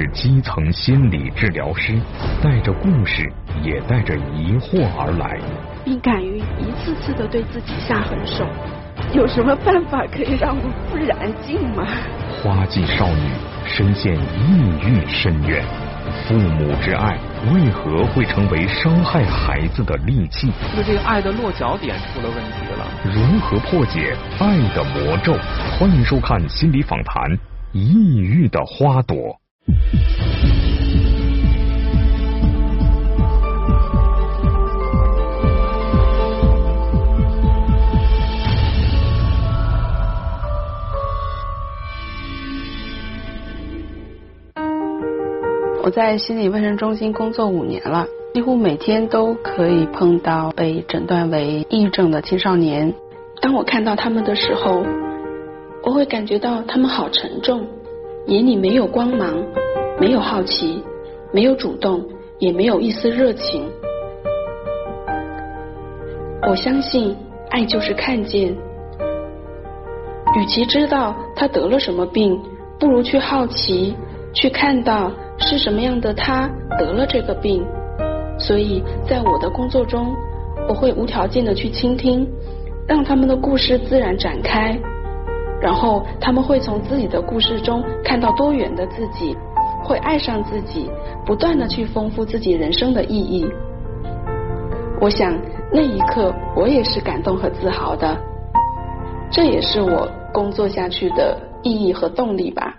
是基层心理治疗师，带着故事，也带着疑惑而来，并敢于一次次的对自己下狠手。有什么办法可以让我不燃尽吗？花季少女深陷抑郁深渊，父母之爱为何会成为伤害孩子的利器？那这个爱的落脚点出了问题了。如何破解爱的魔咒？欢迎收看心理访谈《抑郁的花朵》。我在心理卫生中心工作五年了，几乎每天都可以碰到被诊断为抑郁症的青少年。当我看到他们的时候，我会感觉到他们好沉重，眼里没有光芒，没有好奇，没有主动，也没有一丝热情。我相信，爱就是看见。与其知道他得了什么病，不如去好奇，去看到。是什么样的他得了这个病？所以在我的工作中，我会无条件的去倾听，让他们的故事自然展开，然后他们会从自己的故事中看到多元的自己，会爱上自己，不断的去丰富自己人生的意义。我想那一刻我也是感动和自豪的，这也是我工作下去的意义和动力吧。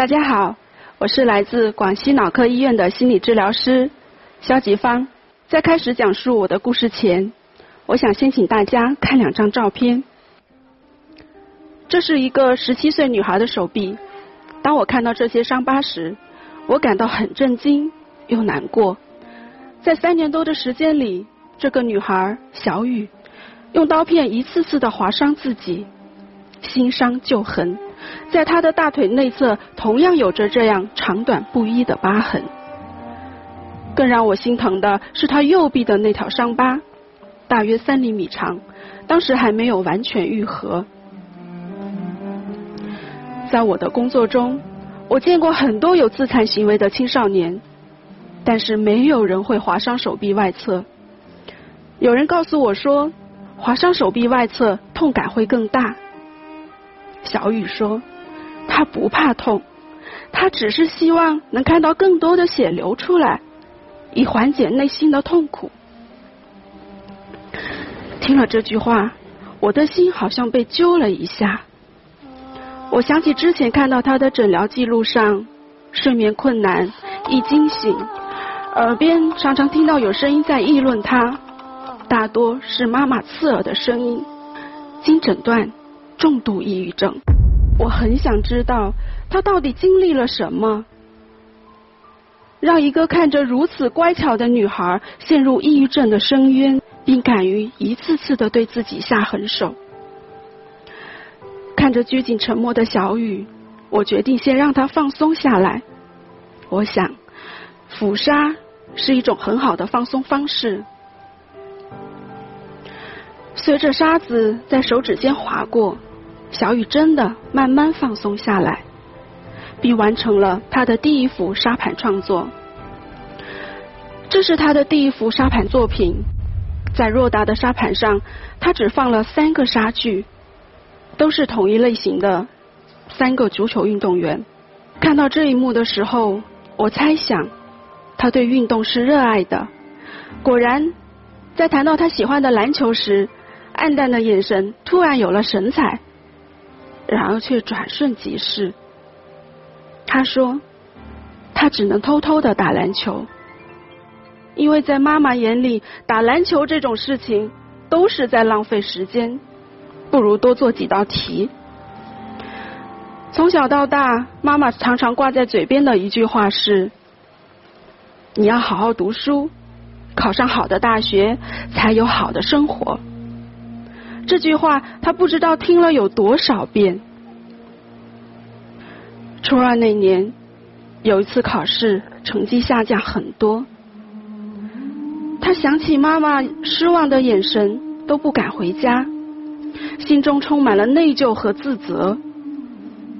大家好，我是来自广西脑科医院的心理治疗师肖吉芳。在开始讲述我的故事前，我想先请大家看两张照片。这是一个十七岁女孩的手臂。当我看到这些伤疤时，我感到很震惊又难过。在三年多的时间里，这个女孩小雨用刀片一次次的划伤自己，新伤旧痕。在他的大腿内侧，同样有着这样长短不一的疤痕。更让我心疼的是他右臂的那条伤疤，大约三厘米长，当时还没有完全愈合。在我的工作中，我见过很多有自残行为的青少年，但是没有人会划伤手臂外侧。有人告诉我说，划伤手臂外侧痛感会更大。小雨说：“他不怕痛，他只是希望能看到更多的血流出来，以缓解内心的痛苦。”听了这句话，我的心好像被揪了一下。我想起之前看到他的诊疗记录上，睡眠困难，易惊醒，耳边常常听到有声音在议论他，大多是妈妈刺耳的声音。经诊断。重度抑郁症，我很想知道他到底经历了什么，让一个看着如此乖巧的女孩陷入抑郁症的深渊，并敢于一次次的对自己下狠手。看着拘谨沉默的小雨，我决定先让她放松下来。我想，抚沙是一种很好的放松方式。随着沙子在手指间划过。小雨真的慢慢放松下来，并完成了他的第一幅沙盘创作。这是他的第一幅沙盘作品，在偌大的沙盘上，他只放了三个沙具，都是同一类型的三个足球运动员。看到这一幕的时候，我猜想他对运动是热爱的。果然，在谈到他喜欢的篮球时，暗淡的眼神突然有了神采。然而却转瞬即逝。他说：“他只能偷偷的打篮球。”因为在妈妈眼里，打篮球这种事情都是在浪费时间，不如多做几道题。从小到大，妈妈常常挂在嘴边的一句话是：“你要好好读书，考上好的大学，才有好的生活。”这句话，他不知道听了有多少遍。初二那年，有一次考试，成绩下降很多。他想起妈妈失望的眼神，都不敢回家，心中充满了内疚和自责。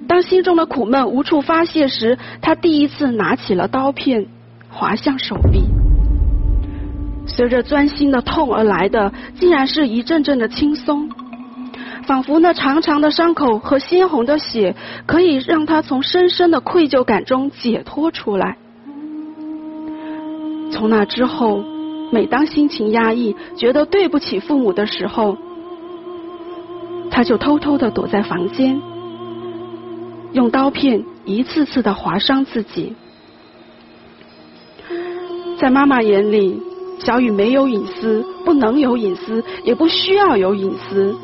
当心中的苦闷无处发泄时，他第一次拿起了刀片，划向手臂。随着钻心的痛而来的，竟然是一阵阵的轻松，仿佛那长长的伤口和鲜红的血，可以让他从深深的愧疚感中解脱出来。从那之后。每当心情压抑、觉得对不起父母的时候，他就偷偷的躲在房间，用刀片一次次的划伤自己。在妈妈眼里，小雨没有隐私，不能有隐私，也不需要有隐私。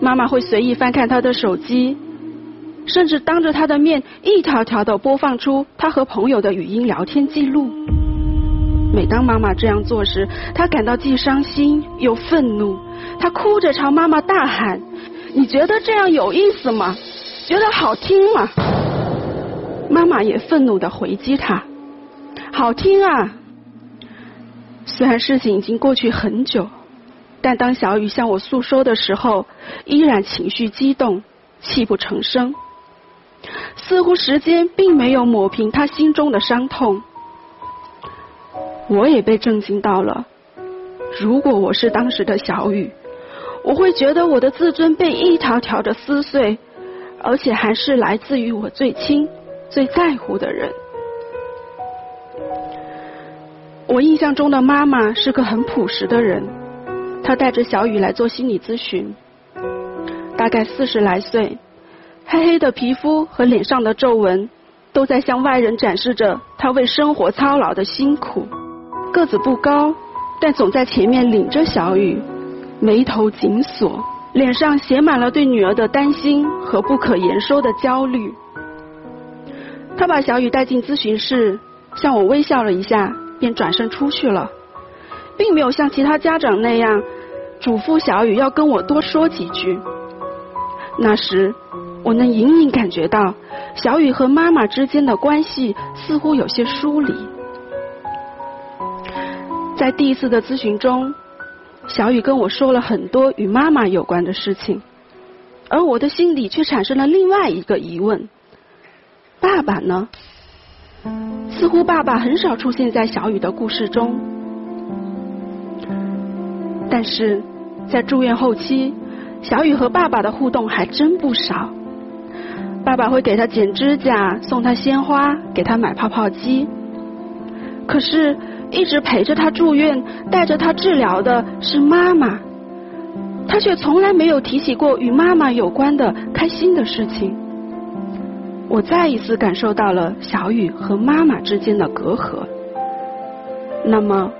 妈妈会随意翻看他的手机，甚至当着他的面一条条的播放出他和朋友的语音聊天记录。每当妈妈这样做时，他感到既伤心又愤怒。他哭着朝妈妈大喊：“你觉得这样有意思吗？觉得好听吗？”妈妈也愤怒的回击他：“好听啊！”虽然事情已经过去很久，但当小雨向我诉说的时候，依然情绪激动，泣不成声。似乎时间并没有抹平他心中的伤痛。我也被震惊到了。如果我是当时的小雨，我会觉得我的自尊被一条条的撕碎，而且还是来自于我最亲、最在乎的人。我印象中的妈妈是个很朴实的人，她带着小雨来做心理咨询，大概四十来岁，黑黑的皮肤和脸上的皱纹，都在向外人展示着她为生活操劳的辛苦。个子不高，但总在前面领着小雨，眉头紧锁，脸上写满了对女儿的担心和不可言说的焦虑。他把小雨带进咨询室，向我微笑了一下，便转身出去了，并没有像其他家长那样嘱咐小雨要跟我多说几句。那时，我能隐隐感觉到小雨和妈妈之间的关系似乎有些疏离。在第一次的咨询中，小雨跟我说了很多与妈妈有关的事情，而我的心里却产生了另外一个疑问：爸爸呢？似乎爸爸很少出现在小雨的故事中。但是在住院后期，小雨和爸爸的互动还真不少。爸爸会给他剪指甲，送他鲜花，给他买泡泡机。可是。一直陪着他住院、带着他治疗的是妈妈，他却从来没有提起过与妈妈有关的开心的事情。我再一次感受到了小雨和妈妈之间的隔阂。那么，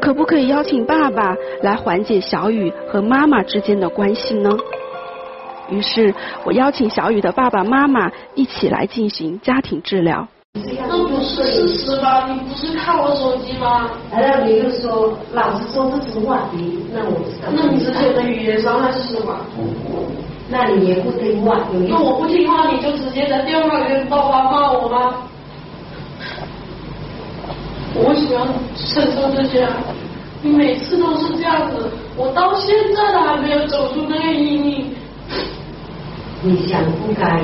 可不可以邀请爸爸来缓解小雨和妈妈之间的关系呢？于是我邀请小雨的爸爸妈妈一起来进行家庭治疗。那不是事实吗？你不是看我手机吗？然后你又说，老实说这是话题，那我知道。那你之前的语言伤害是什么？那你也不听话，那我不听话，你就直接在电话里面爆发骂我吗？我为什么要承受这些？你每次都是这样子，我到现在都还没有走出那个阴影。你想不开。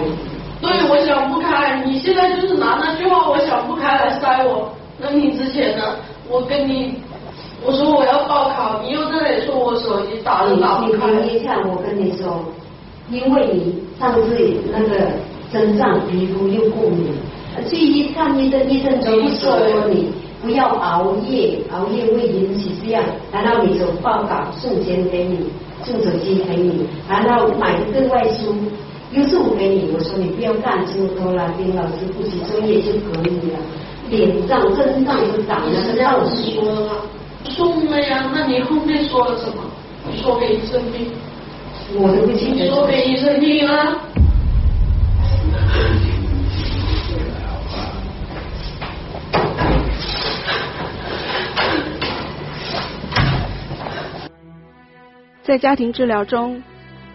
对，我想不开。你现在就是拿那句话“我想不开”来塞我。那你之前呢？我跟你我说我要报考，你又在那里说我手机打了打不开。你一下，我跟你说，因为你上次那个身上皮肤又过敏，去医看医生，医生都说你不要熬夜，熬夜会引起这样。然后你就报告，送钱给你，送手机给你，然后买个外书。又送给你，我说你不要干这么多了，丁老师复习作业就可以了。脸上身上是长的是让肉你说了？送了呀，那你后面说了什么？说给医生听，我都不记你得。说给医生听啊。在家庭治疗中，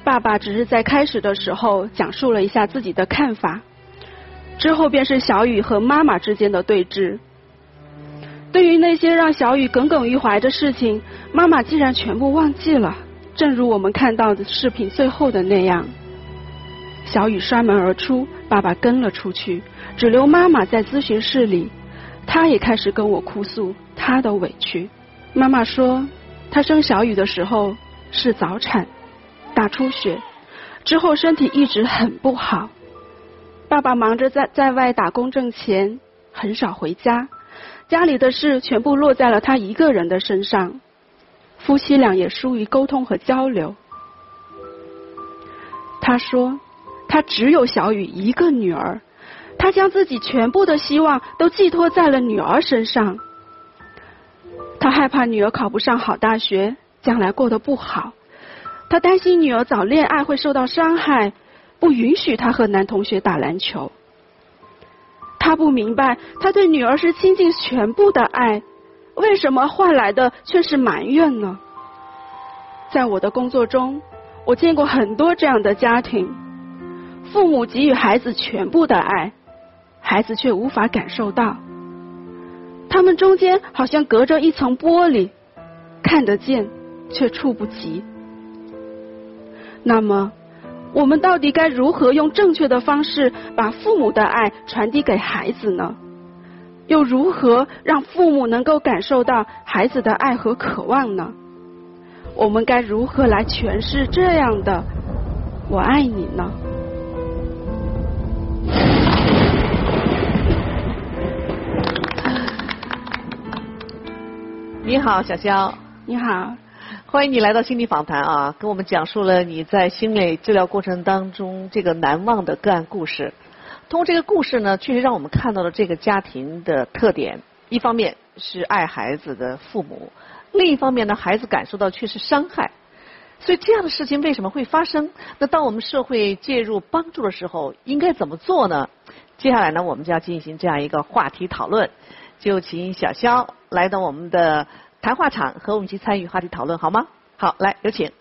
爸爸只是在开始的时候讲述了一下自己的看法，之后便是小雨和妈妈之间的对峙。对于那些让小雨耿耿于怀的事情，妈妈竟然全部忘记了，正如我们看到的视频最后的那样。小雨摔门而出，爸爸跟了出去，只留妈妈在咨询室里。她也开始跟我哭诉她的委屈。妈妈说，她生小雨的时候是早产，大出血，之后身体一直很不好。爸爸忙着在在外打工挣钱，很少回家，家里的事全部落在了他一个人的身上。夫妻俩也疏于沟通和交流。他说，他只有小雨一个女儿，他将自己全部的希望都寄托在了女儿身上。他害怕女儿考不上好大学，将来过得不好。他担心女儿早恋爱会受到伤害，不允许她和男同学打篮球。他不明白，他对女儿是倾尽全部的爱，为什么换来的却是埋怨呢？在我的工作中，我见过很多这样的家庭，父母给予孩子全部的爱，孩子却无法感受到。他们中间好像隔着一层玻璃，看得见却触不及。那么，我们到底该如何用正确的方式把父母的爱传递给孩子呢？又如何让父母能够感受到孩子的爱和渴望呢？我们该如何来诠释这样的“我爱你”呢？你好，小肖，你好，欢迎你来到心理访谈啊，跟我们讲述了你在心理治疗过程当中这个难忘的个案故事。通过这个故事呢，确实让我们看到了这个家庭的特点。一方面是爱孩子的父母，另一方面呢，孩子感受到却是伤害。所以这样的事情为什么会发生？那当我们社会介入帮助的时候，应该怎么做呢？接下来呢，我们就要进行这样一个话题讨论，就请小肖来到我们的谈话场，和我们一起参与话题讨论，好吗？好，来有请。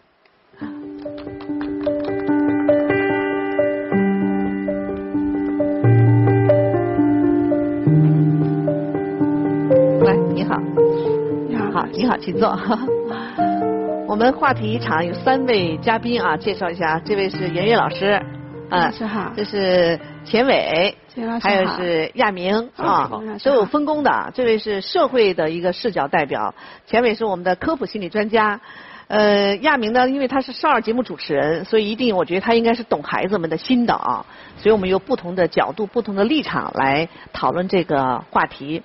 你好，请坐。我们话题场有三位嘉宾啊，介绍一下，这位是袁岳老师，啊老师好这是钱伟，钱老师还有是亚明啊都有分工的。这位是社会的一个视角代表，钱伟是我们的科普心理专家。呃，亚明呢，因为他是少儿节目主持人，所以一定我觉得他应该是懂孩子们的心的啊。所以我们有不同的角度、不同的立场来讨论这个话题。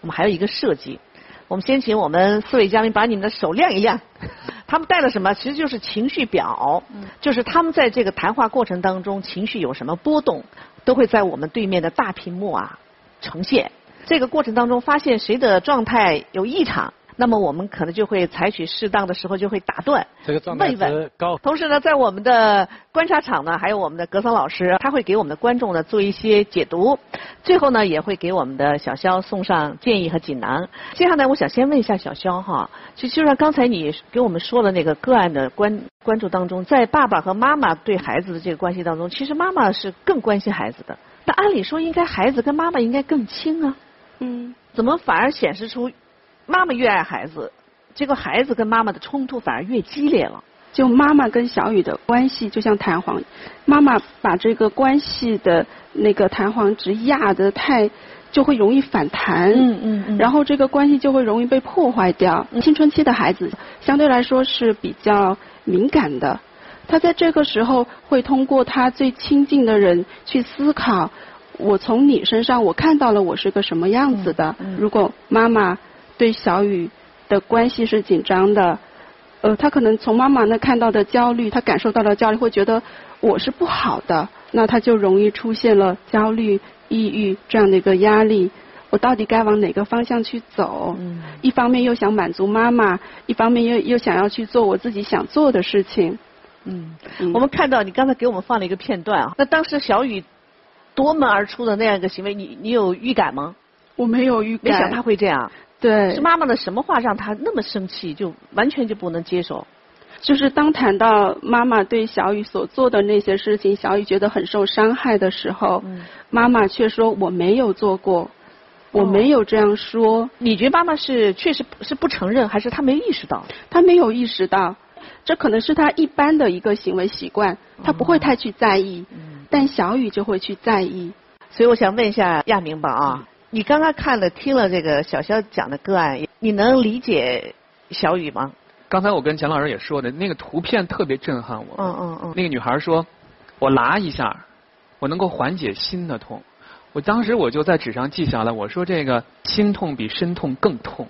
我们还有一个设计，我们先请我们四位嘉宾把你们的手亮一亮。他们带了什么？其实就是情绪表，就是他们在这个谈话过程当中情绪有什么波动，都会在我们对面的大屏幕啊呈现。这个过程当中发现谁的状态有异常，那么我们可能就会采取适当的时候就会打断，这个状态问一问高。同时呢，在我们的观察场呢，还有我们的格桑老师，他会给我们的观众呢做一些解读，最后呢也会给我们的小肖送上建议和锦囊。接下来，我想先问一下小肖哈，就就像刚才你给我们说的那个个案的关关注当中，在爸爸和妈妈对孩子的这个关系当中，其实妈妈是更关心孩子的。那按理说，应该孩子跟妈妈应该更亲啊，嗯，怎么反而显示出妈妈越爱孩子，结果孩子跟妈妈的冲突反而越激烈了？就妈妈跟小雨的关系就像弹簧，妈妈把这个关系的那个弹簧值压得太，就会容易反弹。嗯嗯嗯然后这个关系就会容易被破坏掉。青春期的孩子相对来说是比较敏感的，他在这个时候会通过他最亲近的人去思考，我从你身上我看到了我是个什么样子的。嗯嗯如果妈妈对小雨的关系是紧张的，呃，他可能从妈妈那看到的焦虑，他感受到的焦虑，会觉得我是不好的，那他就容易出现了焦虑、抑郁这样的一个压力。我到底该往哪个方向去走？嗯一方面又想满足妈妈，一方面又又想要去做我自己想做的事情。嗯，嗯我们看到你刚才给我们放了一个片段啊，那当时小雨夺门而出的那样一个行为，你你有预感吗？我没有预感，没想他会这样，对。是，妈妈的什么话让他那么生气，就完全就不能接受？就是当谈到妈妈对小雨所做的那些事情，小雨觉得很受伤害的时候，嗯。妈妈却说我没有做过，我没有这样说，你觉得妈妈是确实是不承认，还是她没意识到？她没有意识到，这可能是她一般的一个行为习惯，她不会太去在意，但小雨就会去在意。所以我想问一下亚明吧啊，你刚刚看了听了这个小肖讲的个案，你能理解小雨吗？刚才我跟钱老师也说的，那个图片特别震撼我。嗯嗯嗯。那个女孩说：“我拉一下，我能够缓解心的痛。”我当时我就在纸上记下来，我说这个心痛比身痛更痛。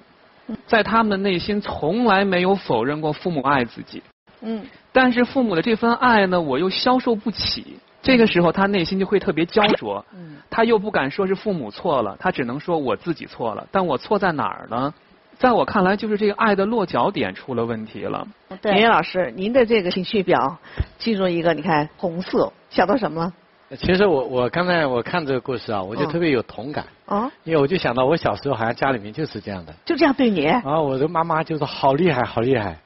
在他们的内心从来没有否认过父母爱自己，嗯但是父母的这份爱呢，我又消受不起。这个时候，他内心就会特别焦灼。嗯他又不敢说是父母错了，他只能说我自己错了。但我错在哪儿呢？在我看来，就是这个爱的落脚点出了问题了。对。林老师，您的这个情绪表进入一个你看红色，想到什么了？其实我我刚才我看这个故事啊，我就嗯特别有同感，啊，因为我就想到我小时候好像家里面就是这样的，就这样对你？啊我的妈妈就是好厉害好厉害，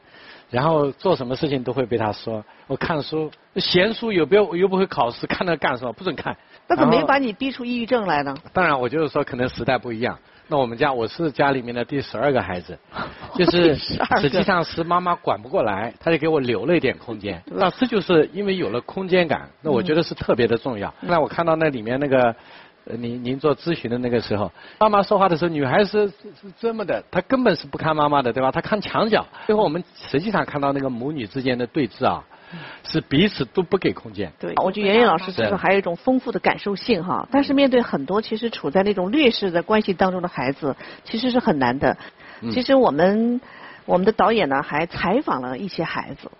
然后做什么事情都会被他说。我看书闲书又不要又不会考试，看那干什么？不准看。那怎么没把你逼出抑郁症来呢？当然，我就是说，可能时代不一样。那我们家我是家里面的第十二个孩子，就是实际上是妈妈管不过来，她就给我留了一点空间。那这就是因为有了空间感，那我觉得是特别的重要。那我看到那里面那个。呃您您做咨询的那个时候，妈妈说话的时候，女孩是是是这么的，她根本是不看妈妈的，对吧？她看墙角。最后我们实际上看到那个母女之间的对峙啊，是彼此都不给空间。对，我觉得袁袁老师身上还有一种丰富的感受性哈。但是面对很多其实处在那种劣势的关系当中的孩子，其实是很难的。嗯其实我们我们的导演呢还采访了一些孩子，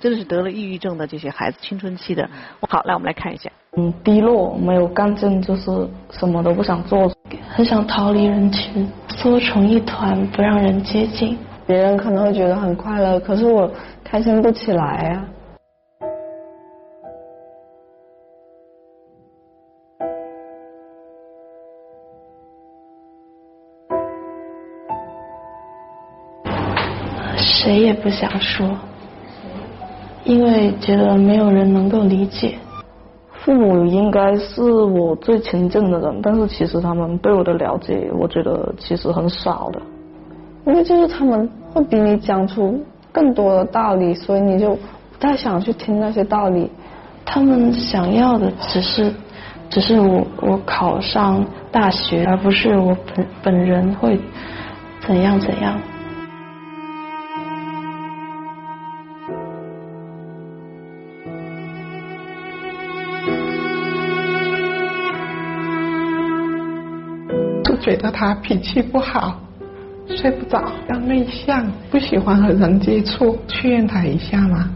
真的是得了抑郁症的这些孩子，青春期的。好，来我们来看一下。嗯，低落，没有干劲，就是什么都不想做，很想逃离人群，缩成一团，不让人接近。别人可能会觉得很快乐，可是我开心不起来啊。谁也不想说，因为觉得没有人能够理解。父母应该是我最亲近的人，但是其实他们对我的了解，我觉得其实很少的。因为就是他们会比你讲出更多的道理，所以你就不太想去听那些道理。他们想要的只是，只是我我考上大学，而不是我本本人会怎样怎样。觉得他脾气不好，睡不着，要内向，不喜欢和人接触，劝他一下嘛，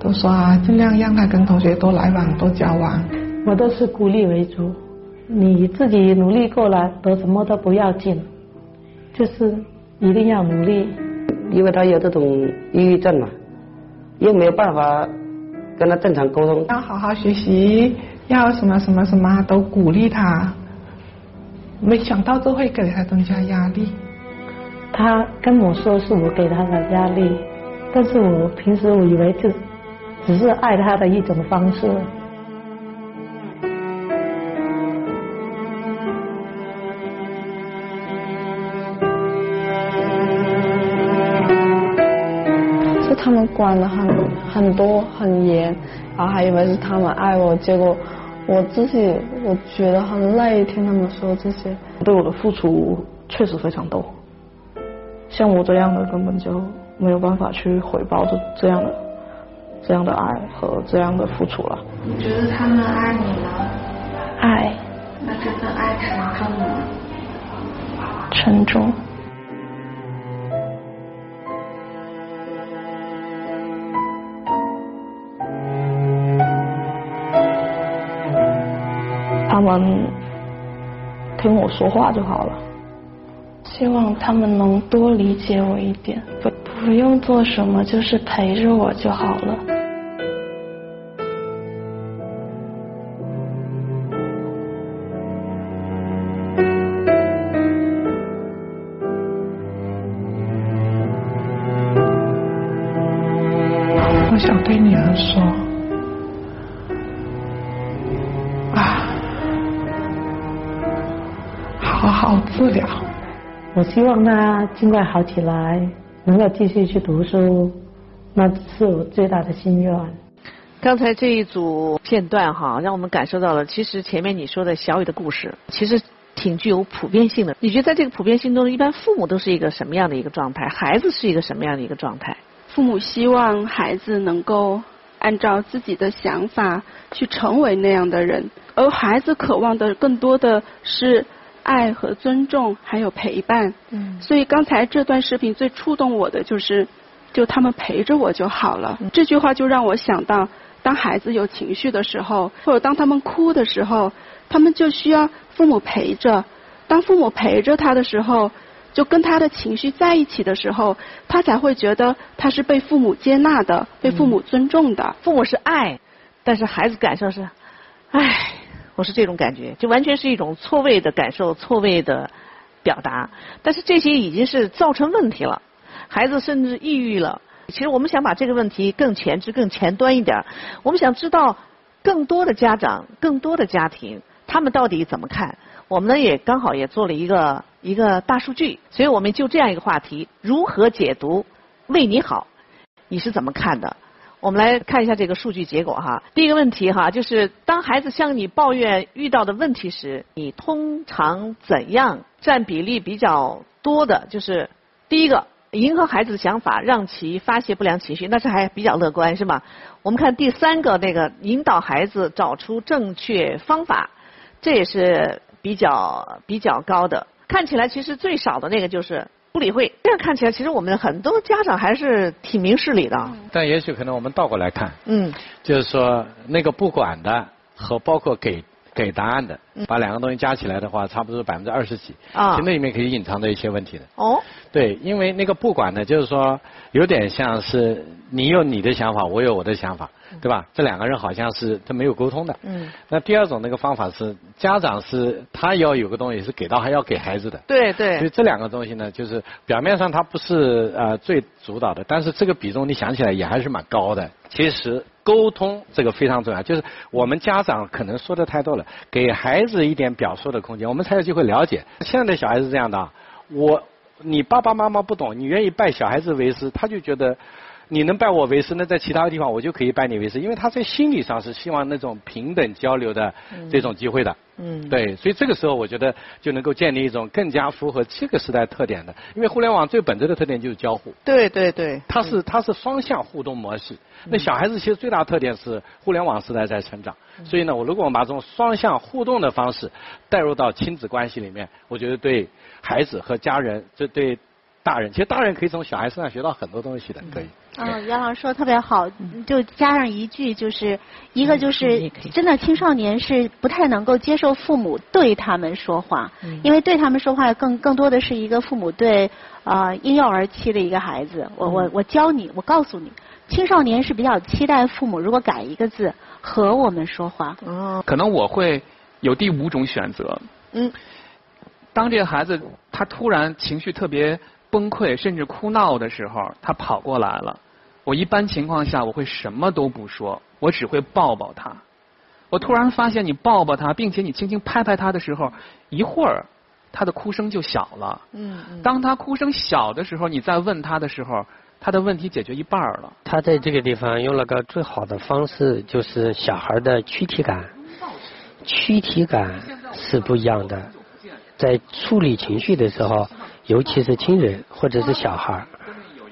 都说啊，尽量让他跟同学多来往，多交往。我都是鼓励为主，你自己努力过了，得什么都不要紧，就是一定要努力。因为他有这种抑郁症嘛，又没有办法跟他正常沟通。要好好学习，要什么什么什么都鼓励他。没想到这会给他增加压力。他跟我说是我给他的压力，但是我平时我以为这只是爱他的一种方式。是他们管的很很多很严，然后还以为是他们爱我，结果我自己我觉得很累，听他们说这些。对我的付出确实非常多，像我这样的根本就没有办法去回报这这样的这样的爱和这样的付出了。你觉得他们爱你吗？爱。那这份爱沉重吗？沉重。他们听我说话就好了。希望他们能多理解我一点，不不用做什么，就是陪着我就好了。我想对女儿说，好治疗。我希望他尽快好起来，能够继续去读书，那是我最大的心愿。刚才这一组片段哈，让我们感受到了，其实前面你说的小雨的故事，其实挺具有普遍性的。你觉得在这个普遍性中，一般父母都是一个什么样的一个状态？孩子是一个什么样的一个状态？父母希望孩子能够按照自己的想法去成为那样的人，而孩子渴望的更多的是爱和尊重，还有陪伴。嗯。所以刚才这段视频最触动我的就是，就他们陪着我就好了。这句话就让我想到，当孩子有情绪的时候，或者当他们哭的时候，他们就需要父母陪着。当父母陪着他的时候。就跟他的情绪在一起的时候，他才会觉得他是被父母接纳的，被父母尊重的。父母是爱，但是孩子感受是，唉，我是这种感觉，就完全是一种错位的感受，错位的表达。但是这些已经是造成问题了，孩子甚至抑郁了。其实我们想把这个问题更前置、更前端一点，我们想知道更多的家长、更多的家庭，他们到底怎么看？我们呢也刚好也做了一个一个大数据，所以我们就这样一个话题：如何解读为你好？你是怎么看的？我们来看一下这个数据结果哈。第一个问题哈，就是当孩子向你抱怨遇到的问题时，你通常怎样占比例比较多的？就是第一个，迎合孩子的想法，让其发泄不良情绪，那是还比较乐观是吗？我们看第三个那个，引导孩子找出正确方法，这也是。比较比较高的，看起来其实最少的那个就是不理会。这样看起来，其实我们很多家长还是挺明事理的。但也许可能我们倒过来看，嗯，就是说那个不管的和包括给给答案的，把两个东西加起来的话，差不多百分之二十几。啊，其实那里面可以隐藏着一些问题的。哦，对，因为那个不管呢，就是说有点像是你有你的想法，我有我的想法。对吧？这两个人好像是他没有沟通的。嗯。那第二种那个方法是家长是他要有个东西是给到还要给孩子的。对对。所以这两个东西呢，就是表面上他不是呃最主导的，但是这个比重你想起来也还是蛮高的。其实沟通这个非常重要，就是我们家长可能说的太多了，给孩子一点表述的空间，我们才有机会了解。现在的小孩子这样的，我你爸爸妈妈不懂，你愿意拜小孩子为师，他就觉得。你能拜我为师，那在其他地方我就可以拜你为师，因为他在心理上是希望那种平等交流的这种机会的。嗯。对，所以这个时候我觉得就能够建立一种更加符合这个时代特点的，因为互联网最本质的特点就是交互。对对对。它是它是双向互动模式。那小孩子其实最大特点是互联网时代在成长，所以呢，我如果我们把这种双向互动的方式带入到亲子关系里面，我觉得对孩子和家人，这对大人，其实大人可以从小孩身上学到很多东西的，可以。嗯，袁老师说的特别好，就加上一句，就是一个就是真的青少年是不太能够接受父母对他们说话，因为对他们说话更更多的是一个父母对啊婴幼儿期的一个孩子，我我我教你，我告诉你，青少年是比较期待父母如果改一个字和我们说话。哦，可能我会有第五种选择。嗯，当这个孩子他突然情绪特别。崩溃甚至哭闹的时候，他跑过来了。我一般情况下我会什么都不说，我只会抱抱他。我突然发现你抱抱他，并且你轻轻拍拍他的时候，一会儿他的哭声就小了。嗯嗯。当他哭声小的时候，你再问他的时候，他的问题解决一半了。他在这个地方用了个最好的方式，就是小孩的躯体感。躯体感是不一样的，在处理情绪的时候。尤其是亲人或者是小孩，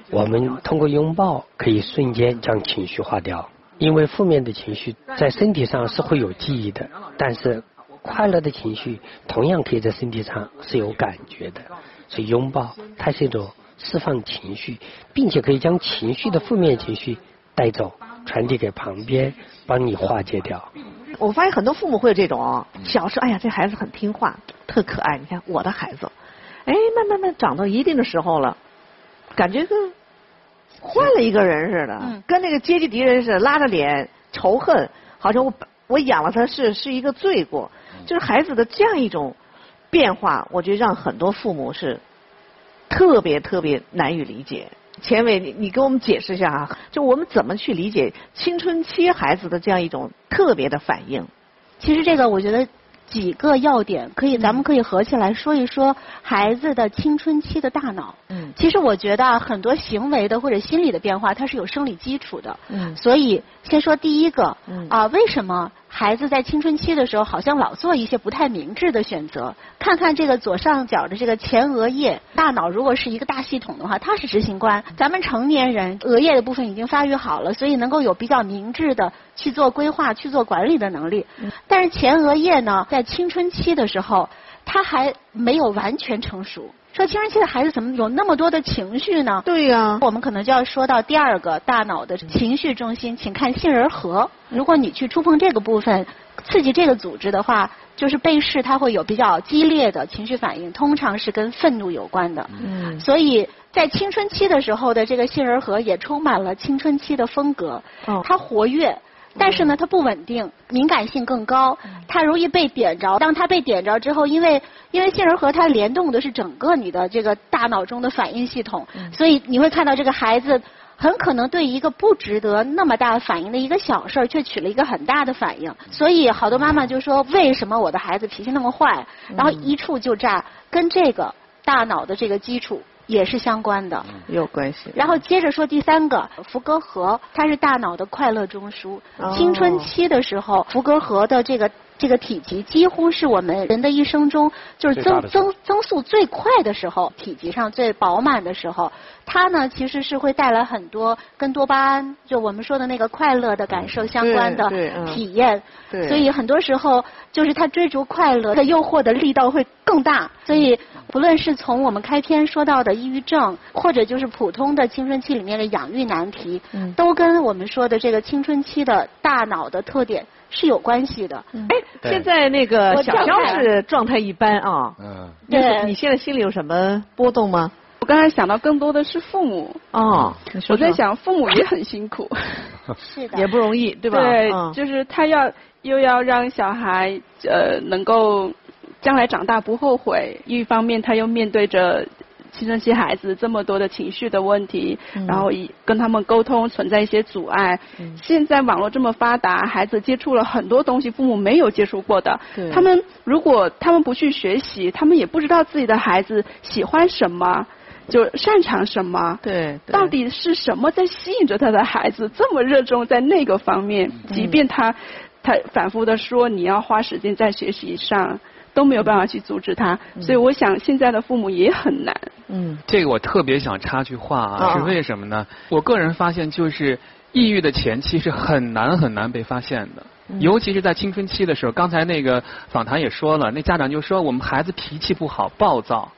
我们通过拥抱可以瞬间将情绪化掉。因为负面的情绪在身体上是会有记忆的，但是快乐的情绪同样可以在身体上是有感觉的。所以拥抱它是一种释放情绪，并且可以将情绪的负面情绪带走。传递给旁边，帮你化解掉。我发现很多父母会有这种，小时候哎呀这孩子很听话，特可爱。你看我的孩子，哎慢慢慢长到一定的时候了，感觉跟换了一个人似的，跟那个阶级敌人似的，拉着脸仇恨，好像我我养了他是是一个罪过。就是孩子的这样一种变化，我觉得让很多父母是特别特别难以理解。钱伟，你你给我们解释一下啊，就我们怎么去理解青春期孩子的这样一种特别的反应？其实这个我觉得几个要点可以，咱们可以合起来说一说孩子的青春期的大脑。嗯。其实我觉得很多行为的或者心理的变化，它是有生理基础的。嗯。所以先说第一个。嗯。啊，为什么？孩子在青春期的时候，好像老做一些不太明智的选择。看看这个左上角的这个前额叶，大脑如果是一个大系统的话，它是执行官。咱们成年人额叶的部分已经发育好了，所以能够有比较明智的去做规划、去做管理的能力。但是前额叶呢，在青春期的时候，它还没有完全成熟。说青春期的孩子怎么有那么多的情绪呢？对呀，我们可能就要说到第二个大脑的情绪中心，请看杏仁核。如果你去触碰这个部分，刺激这个组织的话，就是被试它会有比较激烈的情绪反应，通常是跟愤怒有关的。嗯。所以在青春期的时候的这个杏仁核也充满了青春期的风格。哦。它活跃。但是呢，它不稳定，敏感性更高，它容易被点着。当它被点着之后，因为因为杏仁核它联动的是整个你的这个大脑中的反应系统，所以你会看到这个孩子很可能对一个不值得那么大反应的一个小事儿，却起了一个很大的反应。所以好多妈妈就说：为什么我的孩子脾气那么坏？然后一触就炸，跟这个大脑的这个基础。也是相关的，有关系。然后接着说第三个，福格核，它是大脑的快乐中枢。青春期的时候，福格核的这个这个体积几乎是我们人的一生中就是增增增速最快的时候，体积上最饱满的时候。它呢，其实是会带来很多跟多巴胺，就我们说的那个快乐的感受相关的体验。对。所以很多时候，就是他追逐快乐的诱惑的力道会更大。所以，不论是从我们开篇说到的抑郁症，或者就是普通的青春期里面的养育难题，都跟我们说的这个青春期的大脑的特点是有关系的。哎，现在那个小肖是状态一般啊。嗯。对。你现在心里有什么波动吗？我刚才想到更多的是父母哦，我在想父母也很辛苦，是的，也不容易，对吧？对，就是他要又要让小孩呃能够将来长大不后悔，一方面他又面对着青春期孩子这么多的情绪的问题，然后以跟他们沟通存在一些阻碍。现在网络这么发达，孩子接触了很多东西，父母没有接触过的，他们如果他们不去学习，他们也不知道自己的孩子喜欢什么。就擅长什么？对，到底是什么在吸引着他的孩子这么热衷在那个方面？即便他他反复的说你要花时间在学习上，都没有办法去阻止他。所以我想现在的父母也很难。嗯，这个我特别想插句话啊，是为什么呢？我个人发现就是抑郁的前期是很难很难被发现的，尤其是在青春期的时候。刚才那个访谈也说了，那家长就说我们孩子脾气不好，暴躁。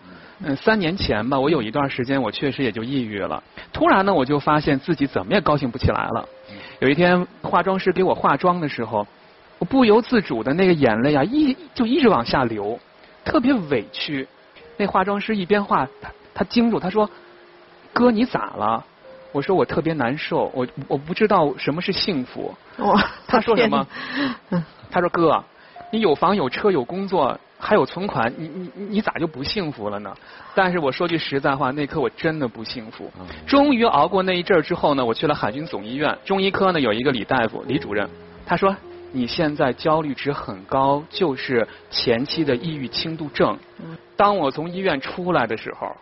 嗯，三年前吧，我有一段时间我确实也就抑郁了。突然呢，我就发现自己怎么也高兴不起来了。有一天，化妆师给我化妆的时候，我不由自主的那个眼泪啊，一就一直往下流，特别委屈。那化妆师一边画，他他惊住，他说：“哥，你咋了？”我说：“我特别难受，我我不知道什么是幸福。”他说什么？他说：“哥，你有房有车有工作。”还有存款，你你你咋就不幸福了呢？但是我说句实在话，那刻我真的不幸福。终于熬过那一阵儿之后呢，我去了海军总医院中医科呢，有一个李大夫，李主任，他说你现在焦虑值很高，就是前期的抑郁轻度症。当我从医院出来的时候，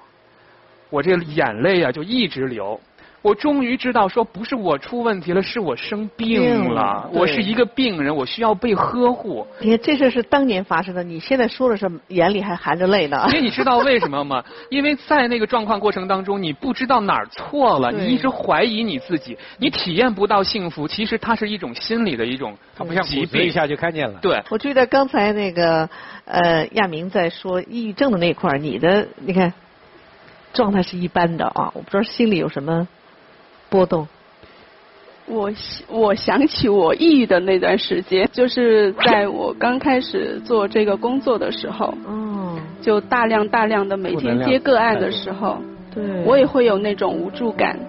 我这眼泪啊就一直流。我终于知道，说不是我出问题了，是我生病了。我是一个病人，我需要被呵护。你看，这事是当年发生的，你现在说的是眼里还含着泪呢。因为你知道为什么吗？因为在那个状况过程当中，你不知道哪儿错了，你一直怀疑你自己，你体验不到幸福。其实它是一种心理的一种，它不像疾病一下就看见了。对。我记得刚才那个呃亚明在说抑郁症的那块儿，你的你看状态是一般的啊，我不知道心里有什么。波动，我我想起我抑郁的那段时间，就是在我刚开始做这个工作的时候，哦，就大量大量的每天接个案的时候，对，我也会有那种无助感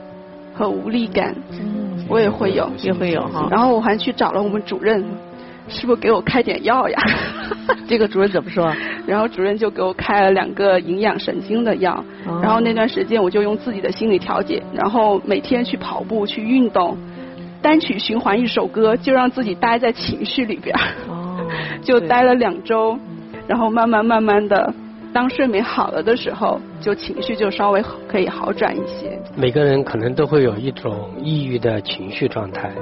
和无力感，嗯，我也会有，也会有哈。然后我还去找了我们主任，是不是给我开点药呀？这个主任怎么说？然后主任就给我开了两个营养神经的药，哦然后那段时间我就用自己的心理调节，然后每天去跑步去运动。单曲循环一首歌，就让自己待在情绪里边哦，就待了两周，然后慢慢慢慢的，当睡眠好了的时候，就情绪就稍微可以好转一些。每个人可能都会有一种抑郁的情绪状态，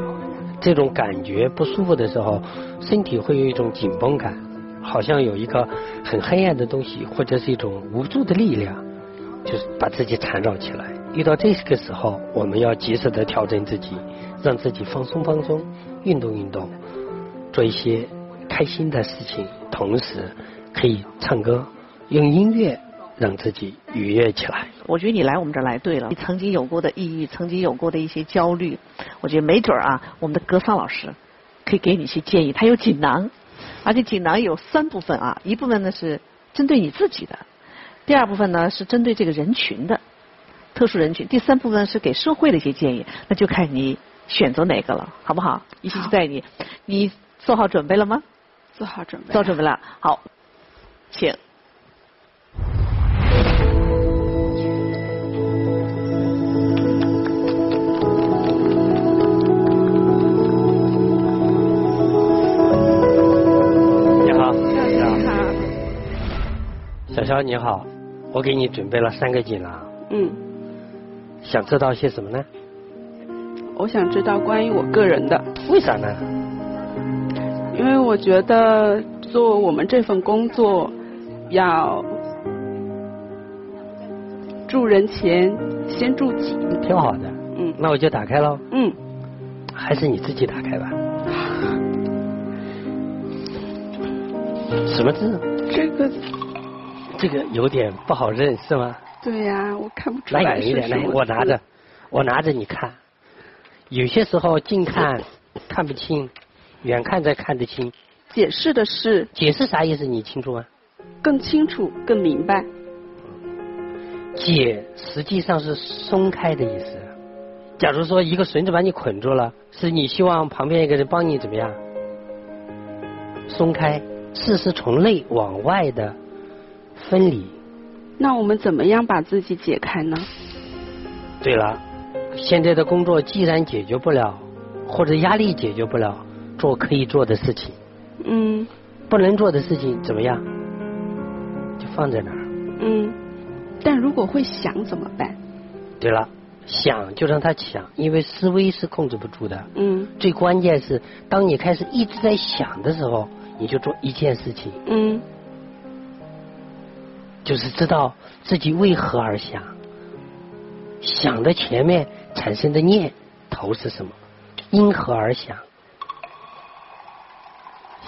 这种感觉不舒服的时候，身体会有一种紧绷感，好像有一个很黑暗的东西，或者是一种无助的力量，就是把自己缠绕起来。遇到这个时候，我们要及时的调整自己。让自己放松放松，运动运动，做一些开心的事情，同时可以唱歌，用音乐让自己愉悦起来。我觉得你来我们这儿来对了，你曾经有过的抑郁，曾经有过的一些焦虑，我觉得没准儿啊，我们的格桑老师可以给你一些建议。他有锦囊，而且锦囊有三部分啊，一部分呢是针对你自己的，第二部分呢是针对这个人群的特殊人群，第三部分是给社会的一些建议，那就看你。选择哪个了，好不好？一起期待你，你做好准备了吗？做好准备。做好准备了，好，请。小肖你好，我给你准备了三个锦囊。嗯。想知道些什么呢？我想知道关于我个人的，为啥呢？因为我觉得做我们这份工作要助人前先助己，挺好的。嗯，那我就打开喽。嗯，还是你自己打开吧。什么字？这个，这个有点不好认，是吗？对呀，我看不出来。来远一点，来，我拿着，我拿着，你看。有些时候近看看不清，远看才看得清。解释的是？解释啥意思？你清楚吗？更清楚，更明白。解实际上是松开的意思。假如说一个绳子把你捆住了，是你希望旁边一个人帮你怎么样？松开，事是从内往外的分离。那我们怎么样把自己解开呢？对了。现在的工作既然解决不了，或者压力解决不了，做可以做的事情。嗯。不能做的事情怎么样？就放在那儿。嗯。但如果会想怎么办？对了，想就让他想，因为思维是控制不住的。嗯。最关键是，当你开始一直在想的时候，你就做一件事情。嗯。就是知道自己为何而想。想的前面产生的念头是什么？因何而想？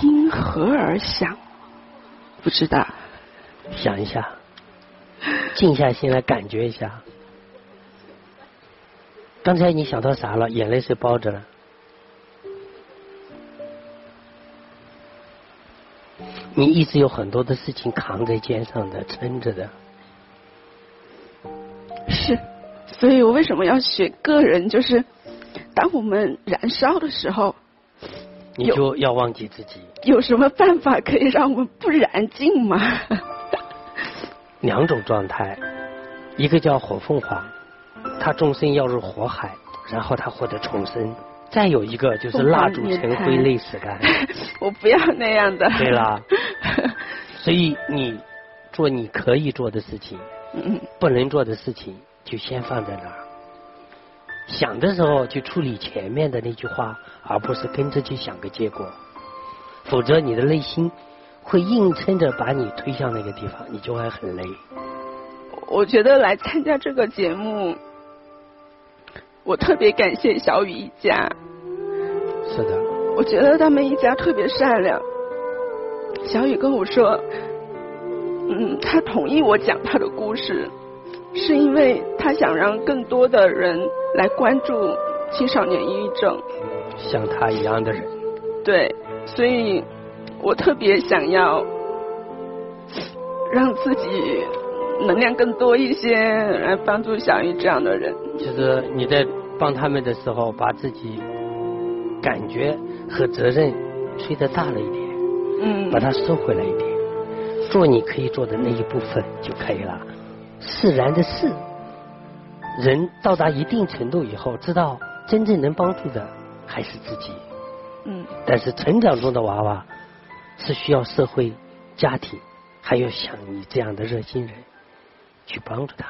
因何而想？不知道。想一下，静下心来感觉一下。刚才你想到啥了？眼泪是包着了。你一直有很多的事情扛在肩上的，撑着的。是。所以我为什么要学个人？就是当我们燃烧的时候，你就要忘记自己。有什么办法可以让我们不燃尽吗？两种状态，一个叫火凤凰，它终身要入火海，然后它获得重生；再有一个就是蜡烛成灰泪始干。我不要那样的。对啦，所以你做你可以做的事情，嗯，不能做的事情。就先放在那儿，想的时候就处理前面的那句话，而不是跟着去想个结果，否则你的内心会硬撑着把你推向那个地方，你就会很累。我觉得来参加这个节目，我特别感谢小雨一家。是的。我觉得他们一家特别善良。小雨跟我说，嗯，他同意我讲他的故事。是因为他想让更多的人来关注青少年抑郁症。像他一样的人。对，所以我特别想要让自己能量更多一些，来帮助小雨这样的人。就是你在帮他们的时候，把自己感觉和责任吹得大了一点，嗯，把它收回来一点，做你可以做的那一部分就可以了。释然的释，人到达一定程度以后，知道真正能帮助的还是自己。嗯。但是成长中的娃娃是需要社会、家庭，还有像你这样的热心人去帮助他。